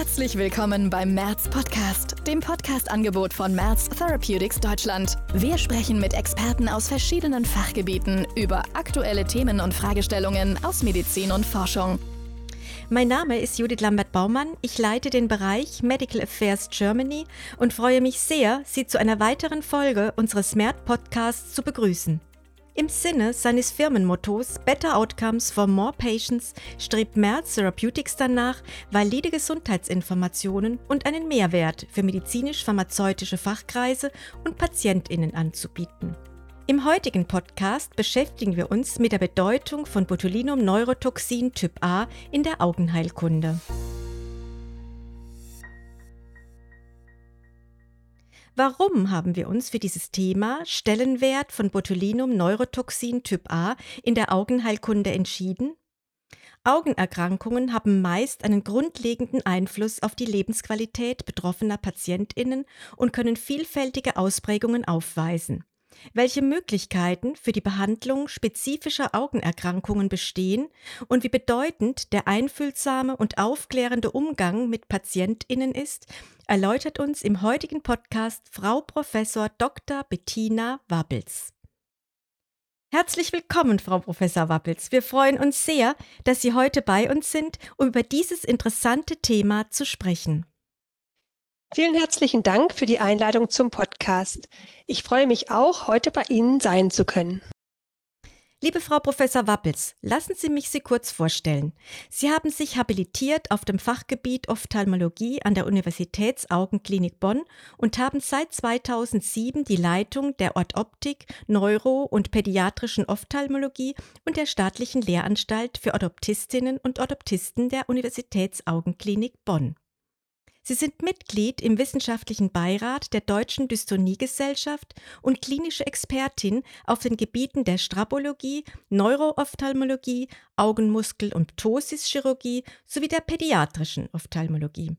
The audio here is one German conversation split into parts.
Herzlich willkommen beim Merz Podcast, dem Podcast-Angebot von Merz Therapeutics Deutschland. Wir sprechen mit Experten aus verschiedenen Fachgebieten über aktuelle Themen und Fragestellungen aus Medizin und Forschung. Mein Name ist Judith Lambert-Baumann. Ich leite den Bereich Medical Affairs Germany und freue mich sehr, Sie zu einer weiteren Folge unseres MERT Podcasts zu begrüßen. Im Sinne seines Firmenmottos Better Outcomes for More Patients strebt Merz Therapeutics danach, valide Gesundheitsinformationen und einen Mehrwert für medizinisch-pharmazeutische Fachkreise und PatientInnen anzubieten. Im heutigen Podcast beschäftigen wir uns mit der Bedeutung von Botulinum-Neurotoxin Typ A in der Augenheilkunde. Warum haben wir uns für dieses Thema Stellenwert von Botulinum-Neurotoxin Typ A in der Augenheilkunde entschieden? Augenerkrankungen haben meist einen grundlegenden Einfluss auf die Lebensqualität betroffener Patientinnen und können vielfältige Ausprägungen aufweisen. Welche Möglichkeiten für die Behandlung spezifischer Augenerkrankungen bestehen und wie bedeutend der einfühlsame und aufklärende Umgang mit Patientinnen ist, erläutert uns im heutigen Podcast Frau Professor Dr. Bettina Wappels. Herzlich willkommen, Frau Professor Wappels. Wir freuen uns sehr, dass Sie heute bei uns sind, um über dieses interessante Thema zu sprechen. Vielen herzlichen Dank für die Einladung zum Podcast. Ich freue mich auch, heute bei Ihnen sein zu können. Liebe Frau Professor Wappels, lassen Sie mich Sie kurz vorstellen. Sie haben sich habilitiert auf dem Fachgebiet Ophthalmologie an der Universitätsaugenklinik Bonn und haben seit 2007 die Leitung der Ortoptik, Neuro- und pädiatrischen Ophthalmologie und der staatlichen Lehranstalt für Orthoptistinnen und Orthoptisten der Universitätsaugenklinik Bonn. Sie sind Mitglied im wissenschaftlichen Beirat der Deutschen Dystoniegesellschaft und klinische Expertin auf den Gebieten der Strabologie, Neuroophthalmologie, Augenmuskel- und Ptosis-Chirurgie sowie der pädiatrischen Ophthalmologie.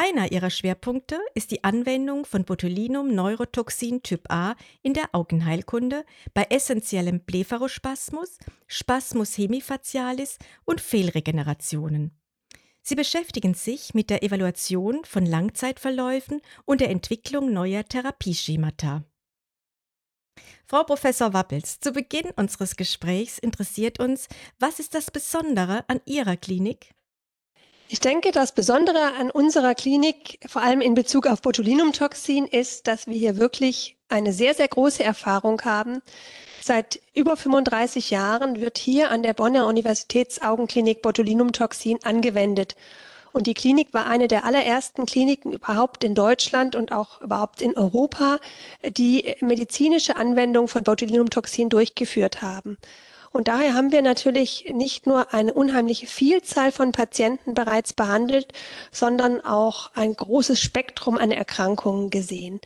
Einer ihrer Schwerpunkte ist die Anwendung von Botulinum-Neurotoxin Typ A in der Augenheilkunde bei essentiellem Blepharospasmus, Spasmus hemifacialis und Fehlregenerationen. Sie beschäftigen sich mit der Evaluation von Langzeitverläufen und der Entwicklung neuer Therapieschemata. Frau Professor Wappels, zu Beginn unseres Gesprächs interessiert uns, was ist das Besondere an Ihrer Klinik? Ich denke, das Besondere an unserer Klinik, vor allem in Bezug auf Botulinumtoxin, ist, dass wir hier wirklich eine sehr, sehr große Erfahrung haben Seit über 35 Jahren wird hier an der Bonner Universitätsaugenklinik Botulinumtoxin angewendet. Und die Klinik war eine der allerersten Kliniken überhaupt in Deutschland und auch überhaupt in Europa, die medizinische Anwendung von Botulinumtoxin durchgeführt haben. Und daher haben wir natürlich nicht nur eine unheimliche Vielzahl von Patienten bereits behandelt, sondern auch ein großes Spektrum an Erkrankungen gesehen.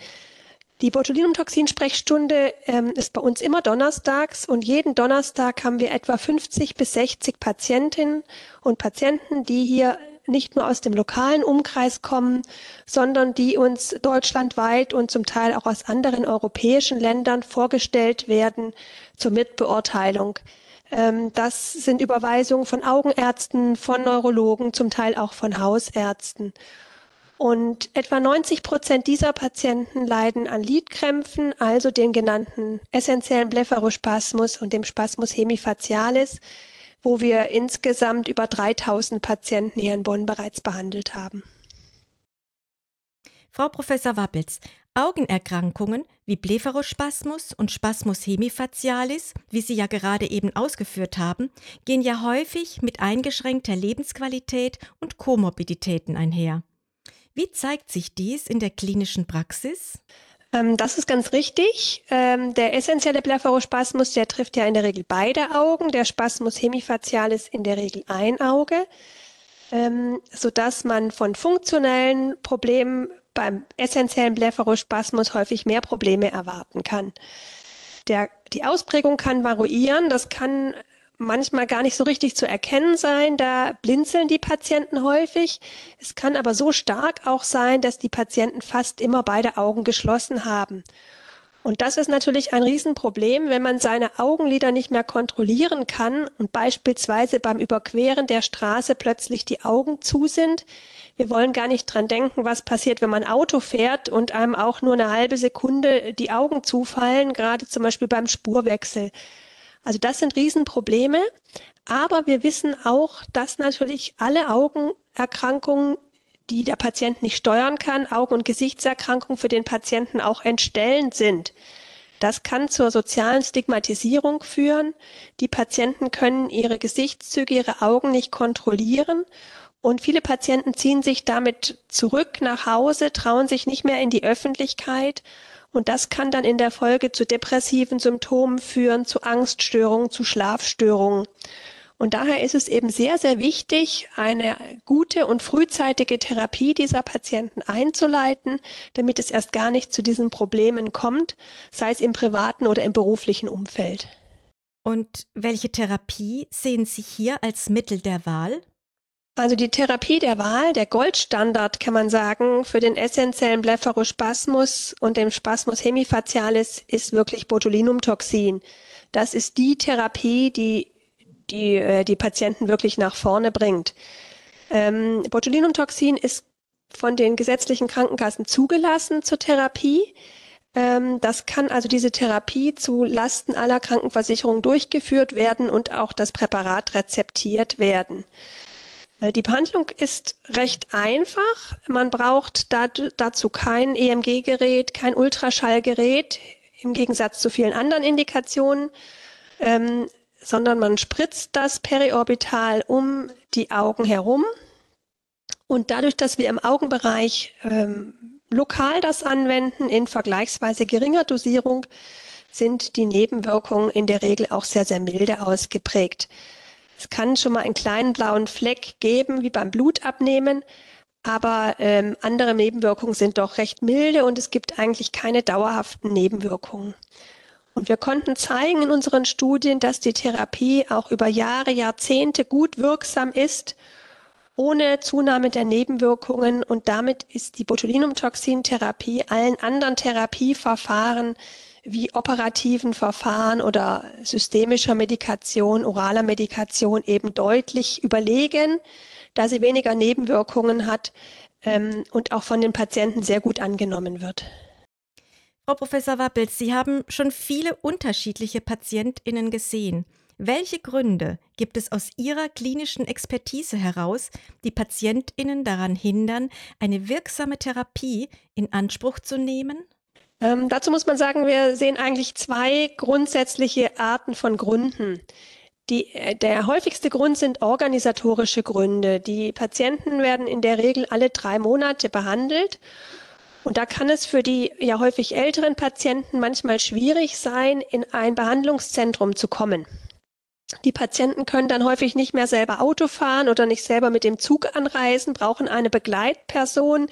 Die Botulinumtoxin-Sprechstunde ähm, ist bei uns immer donnerstags und jeden Donnerstag haben wir etwa 50 bis 60 Patientinnen und Patienten, die hier nicht nur aus dem lokalen Umkreis kommen, sondern die uns deutschlandweit und zum Teil auch aus anderen europäischen Ländern vorgestellt werden zur Mitbeurteilung. Ähm, das sind Überweisungen von Augenärzten, von Neurologen, zum Teil auch von Hausärzten. Und etwa 90 Prozent dieser Patienten leiden an Lidkrämpfen, also den genannten essentiellen Blepharospasmus und dem Spasmus hemifacialis, wo wir insgesamt über 3000 Patienten hier in Bonn bereits behandelt haben. Frau Professor Wappels, Augenerkrankungen wie Blepharospasmus und Spasmus hemifacialis, wie Sie ja gerade eben ausgeführt haben, gehen ja häufig mit eingeschränkter Lebensqualität und Komorbiditäten einher. Wie zeigt sich dies in der klinischen Praxis? Ähm, das ist ganz richtig. Ähm, der essentielle Blepharospasmus, der trifft ja in der Regel beide Augen. Der Spasmus hemifacialis in der Regel ein Auge, ähm, sodass man von funktionellen Problemen beim essentiellen Blepharospasmus häufig mehr Probleme erwarten kann. Der, die Ausprägung kann variieren. Das kann manchmal gar nicht so richtig zu erkennen sein. Da blinzeln die Patienten häufig. Es kann aber so stark auch sein, dass die Patienten fast immer beide Augen geschlossen haben. Und das ist natürlich ein Riesenproblem, wenn man seine Augenlider nicht mehr kontrollieren kann und beispielsweise beim Überqueren der Straße plötzlich die Augen zu sind. Wir wollen gar nicht dran denken, was passiert, wenn man Auto fährt und einem auch nur eine halbe Sekunde die Augen zufallen, gerade zum Beispiel beim Spurwechsel. Also das sind Riesenprobleme. Aber wir wissen auch, dass natürlich alle Augenerkrankungen die der Patient nicht steuern kann, Augen- und Gesichtserkrankungen für den Patienten auch entstellend sind. Das kann zur sozialen Stigmatisierung führen. Die Patienten können ihre Gesichtszüge, ihre Augen nicht kontrollieren. Und viele Patienten ziehen sich damit zurück nach Hause, trauen sich nicht mehr in die Öffentlichkeit. Und das kann dann in der Folge zu depressiven Symptomen führen, zu Angststörungen, zu Schlafstörungen. Und daher ist es eben sehr, sehr wichtig, eine gute und frühzeitige Therapie dieser Patienten einzuleiten, damit es erst gar nicht zu diesen Problemen kommt, sei es im privaten oder im beruflichen Umfeld. Und welche Therapie sehen Sie hier als Mittel der Wahl? Also die Therapie der Wahl, der Goldstandard kann man sagen, für den essentiellen Blepharospasmus und dem Spasmus hemifacialis ist wirklich Botulinumtoxin. Das ist die Therapie, die die äh, die Patienten wirklich nach vorne bringt. Ähm, Botulinumtoxin ist von den gesetzlichen Krankenkassen zugelassen zur Therapie. Ähm, das kann also diese Therapie zu Lasten aller Krankenversicherungen durchgeführt werden und auch das Präparat rezeptiert werden. Äh, die Behandlung ist recht einfach. Man braucht dazu kein EMG-Gerät, kein Ultraschallgerät, im Gegensatz zu vielen anderen Indikationen. Ähm, sondern man spritzt das periorbital um die Augen herum. Und dadurch, dass wir im Augenbereich ähm, lokal das anwenden, in vergleichsweise geringer Dosierung, sind die Nebenwirkungen in der Regel auch sehr, sehr milde ausgeprägt. Es kann schon mal einen kleinen blauen Fleck geben, wie beim Blutabnehmen, aber ähm, andere Nebenwirkungen sind doch recht milde und es gibt eigentlich keine dauerhaften Nebenwirkungen. Und wir konnten zeigen in unseren Studien, dass die Therapie auch über Jahre, Jahrzehnte gut wirksam ist, ohne Zunahme der Nebenwirkungen. Und damit ist die Botulinumtoxintherapie allen anderen Therapieverfahren wie operativen Verfahren oder systemischer Medikation, oraler Medikation eben deutlich überlegen, da sie weniger Nebenwirkungen hat ähm, und auch von den Patienten sehr gut angenommen wird. Frau Professor Wappels, Sie haben schon viele unterschiedliche PatientInnen gesehen. Welche Gründe gibt es aus Ihrer klinischen Expertise heraus, die PatientInnen daran hindern, eine wirksame Therapie in Anspruch zu nehmen? Ähm, dazu muss man sagen, wir sehen eigentlich zwei grundsätzliche Arten von Gründen. Die, äh, der häufigste Grund sind organisatorische Gründe. Die Patienten werden in der Regel alle drei Monate behandelt und da kann es für die ja häufig älteren Patienten manchmal schwierig sein, in ein Behandlungszentrum zu kommen. Die Patienten können dann häufig nicht mehr selber Auto fahren oder nicht selber mit dem Zug anreisen, brauchen eine Begleitperson,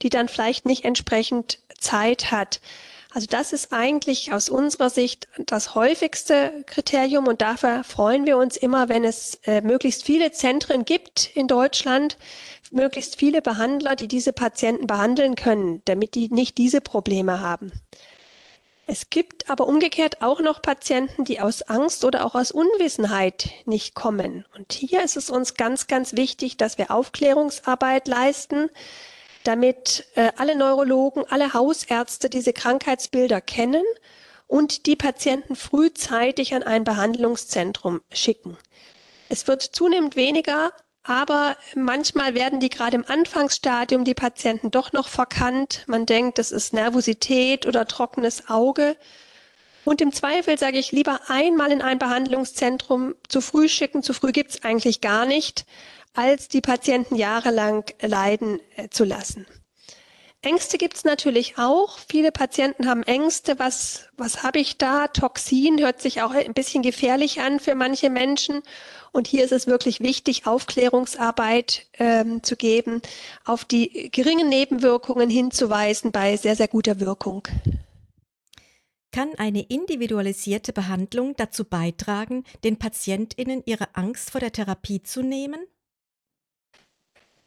die dann vielleicht nicht entsprechend Zeit hat. Also das ist eigentlich aus unserer Sicht das häufigste Kriterium und dafür freuen wir uns immer, wenn es äh, möglichst viele Zentren gibt in Deutschland, möglichst viele Behandler, die diese Patienten behandeln können, damit die nicht diese Probleme haben. Es gibt aber umgekehrt auch noch Patienten, die aus Angst oder auch aus Unwissenheit nicht kommen. Und hier ist es uns ganz, ganz wichtig, dass wir Aufklärungsarbeit leisten, damit äh, alle Neurologen, alle Hausärzte diese Krankheitsbilder kennen und die Patienten frühzeitig an ein Behandlungszentrum schicken. Es wird zunehmend weniger, aber manchmal werden die gerade im Anfangsstadium die Patienten doch noch verkannt. Man denkt, das ist Nervosität oder trockenes Auge. Und im Zweifel sage ich lieber einmal in ein Behandlungszentrum zu früh schicken. Zu früh gibt's eigentlich gar nicht als die Patienten jahrelang leiden äh, zu lassen. Ängste gibt es natürlich auch. Viele Patienten haben Ängste. Was, was habe ich da? Toxin hört sich auch ein bisschen gefährlich an für manche Menschen. Und hier ist es wirklich wichtig, Aufklärungsarbeit ähm, zu geben, auf die geringen Nebenwirkungen hinzuweisen bei sehr, sehr guter Wirkung. Kann eine individualisierte Behandlung dazu beitragen, den PatientInnen ihre Angst vor der Therapie zu nehmen?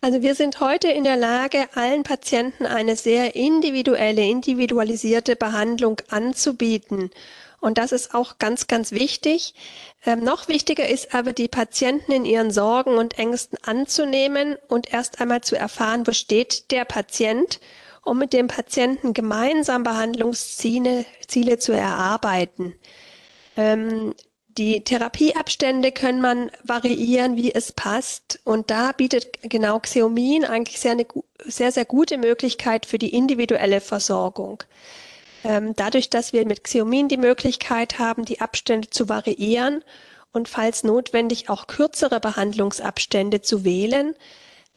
Also wir sind heute in der Lage, allen Patienten eine sehr individuelle, individualisierte Behandlung anzubieten. Und das ist auch ganz, ganz wichtig. Ähm, noch wichtiger ist aber, die Patienten in ihren Sorgen und Ängsten anzunehmen und erst einmal zu erfahren, wo steht der Patient, um mit dem Patienten gemeinsam Behandlungsziele Ziele zu erarbeiten. Ähm, die Therapieabstände können man variieren, wie es passt. Und da bietet genau Xeomin eigentlich sehr, eine, sehr, sehr gute Möglichkeit für die individuelle Versorgung. Ähm, dadurch, dass wir mit Xeomin die Möglichkeit haben, die Abstände zu variieren und falls notwendig auch kürzere Behandlungsabstände zu wählen,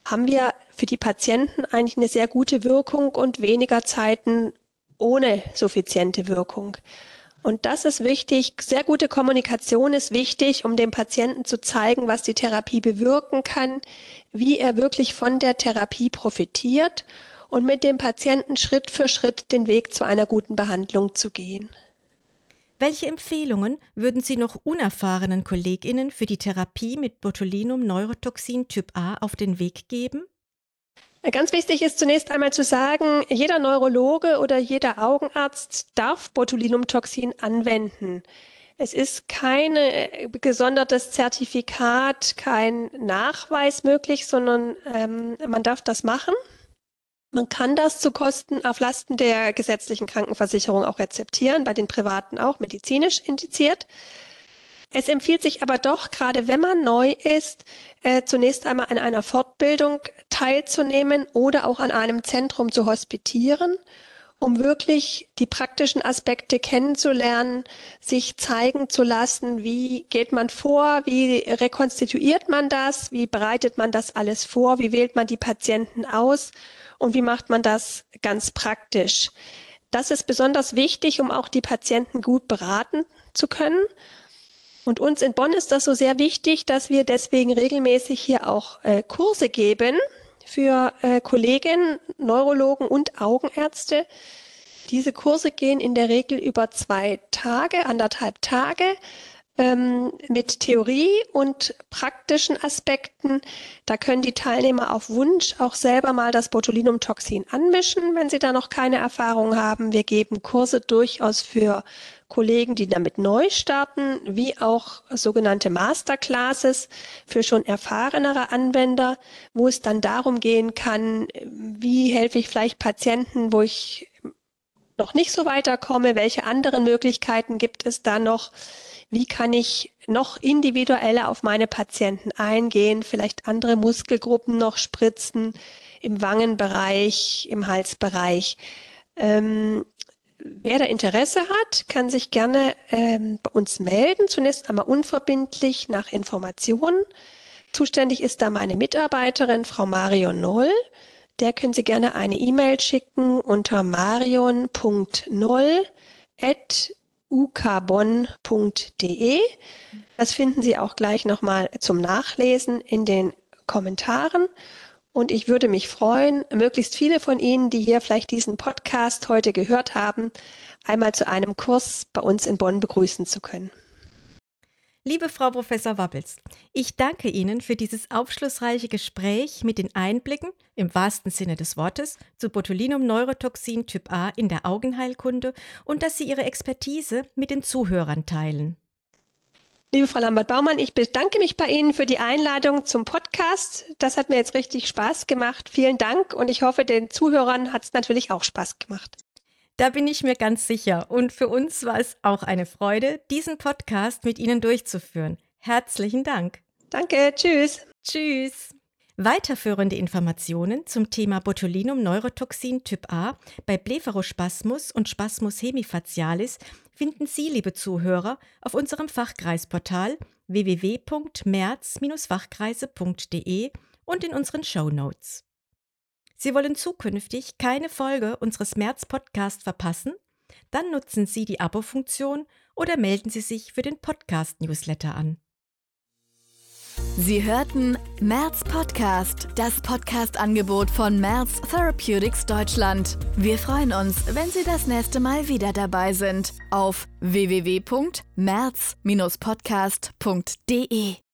haben wir für die Patienten eigentlich eine sehr gute Wirkung und weniger Zeiten ohne suffiziente Wirkung. Und das ist wichtig. Sehr gute Kommunikation ist wichtig, um dem Patienten zu zeigen, was die Therapie bewirken kann, wie er wirklich von der Therapie profitiert und mit dem Patienten Schritt für Schritt den Weg zu einer guten Behandlung zu gehen. Welche Empfehlungen würden Sie noch unerfahrenen Kolleginnen für die Therapie mit Botulinum-Neurotoxin Typ A auf den Weg geben? Ganz wichtig ist zunächst einmal zu sagen, jeder Neurologe oder jeder Augenarzt darf Botulinumtoxin anwenden. Es ist kein äh, gesondertes Zertifikat, kein Nachweis möglich, sondern ähm, man darf das machen. Man kann das zu Kosten auf Lasten der gesetzlichen Krankenversicherung auch rezeptieren, bei den privaten auch medizinisch indiziert. Es empfiehlt sich aber doch, gerade wenn man neu ist, äh, zunächst einmal an einer Fortbildung teilzunehmen oder auch an einem Zentrum zu hospitieren, um wirklich die praktischen Aspekte kennenzulernen, sich zeigen zu lassen, wie geht man vor, wie rekonstituiert man das, wie bereitet man das alles vor, wie wählt man die Patienten aus und wie macht man das ganz praktisch. Das ist besonders wichtig, um auch die Patienten gut beraten zu können und uns in Bonn ist das so sehr wichtig, dass wir deswegen regelmäßig hier auch äh, Kurse geben für äh, Kollegen, Neurologen und Augenärzte. Diese Kurse gehen in der Regel über zwei Tage, anderthalb Tage ähm, mit Theorie und praktischen Aspekten. Da können die Teilnehmer auf Wunsch auch selber mal das Botulinumtoxin anmischen, wenn sie da noch keine Erfahrung haben. Wir geben Kurse durchaus für Kollegen, die damit neu starten, wie auch sogenannte Masterclasses für schon erfahrenere Anwender, wo es dann darum gehen kann, wie helfe ich vielleicht Patienten, wo ich noch nicht so weiterkomme, welche anderen Möglichkeiten gibt es da noch, wie kann ich noch individueller auf meine Patienten eingehen, vielleicht andere Muskelgruppen noch spritzen, im Wangenbereich, im Halsbereich. Ähm, Wer da Interesse hat, kann sich gerne ähm, bei uns melden. Zunächst einmal unverbindlich nach Informationen. Zuständig ist da meine Mitarbeiterin, Frau Marion Noll. Der können Sie gerne eine E-Mail schicken unter marion.noll.ukbonn.de. Das finden Sie auch gleich nochmal zum Nachlesen in den Kommentaren. Und ich würde mich freuen, möglichst viele von Ihnen, die hier vielleicht diesen Podcast heute gehört haben, einmal zu einem Kurs bei uns in Bonn begrüßen zu können. Liebe Frau Professor Wappels, ich danke Ihnen für dieses aufschlussreiche Gespräch mit den Einblicken, im wahrsten Sinne des Wortes, zu Botulinum-Neurotoxin Typ A in der Augenheilkunde und dass Sie Ihre Expertise mit den Zuhörern teilen. Liebe Frau Lambert-Baumann, ich bedanke mich bei Ihnen für die Einladung zum Podcast. Das hat mir jetzt richtig Spaß gemacht. Vielen Dank und ich hoffe, den Zuhörern hat es natürlich auch Spaß gemacht. Da bin ich mir ganz sicher. Und für uns war es auch eine Freude, diesen Podcast mit Ihnen durchzuführen. Herzlichen Dank. Danke, tschüss. Tschüss. Weiterführende Informationen zum Thema Botulinum-Neurotoxin Typ A bei Blepharospasmus und Spasmus hemifacialis finden Sie, liebe Zuhörer, auf unserem Fachkreisportal www.merz-fachkreise.de und in unseren Show Notes. Sie wollen zukünftig keine Folge unseres März-Podcast verpassen? Dann nutzen Sie die Abo-Funktion oder melden Sie sich für den Podcast-Newsletter an. Sie hörten Merz Podcast, das Podcast-Angebot von Merz Therapeutics Deutschland. Wir freuen uns, wenn Sie das nächste Mal wieder dabei sind auf www.merz-podcast.de.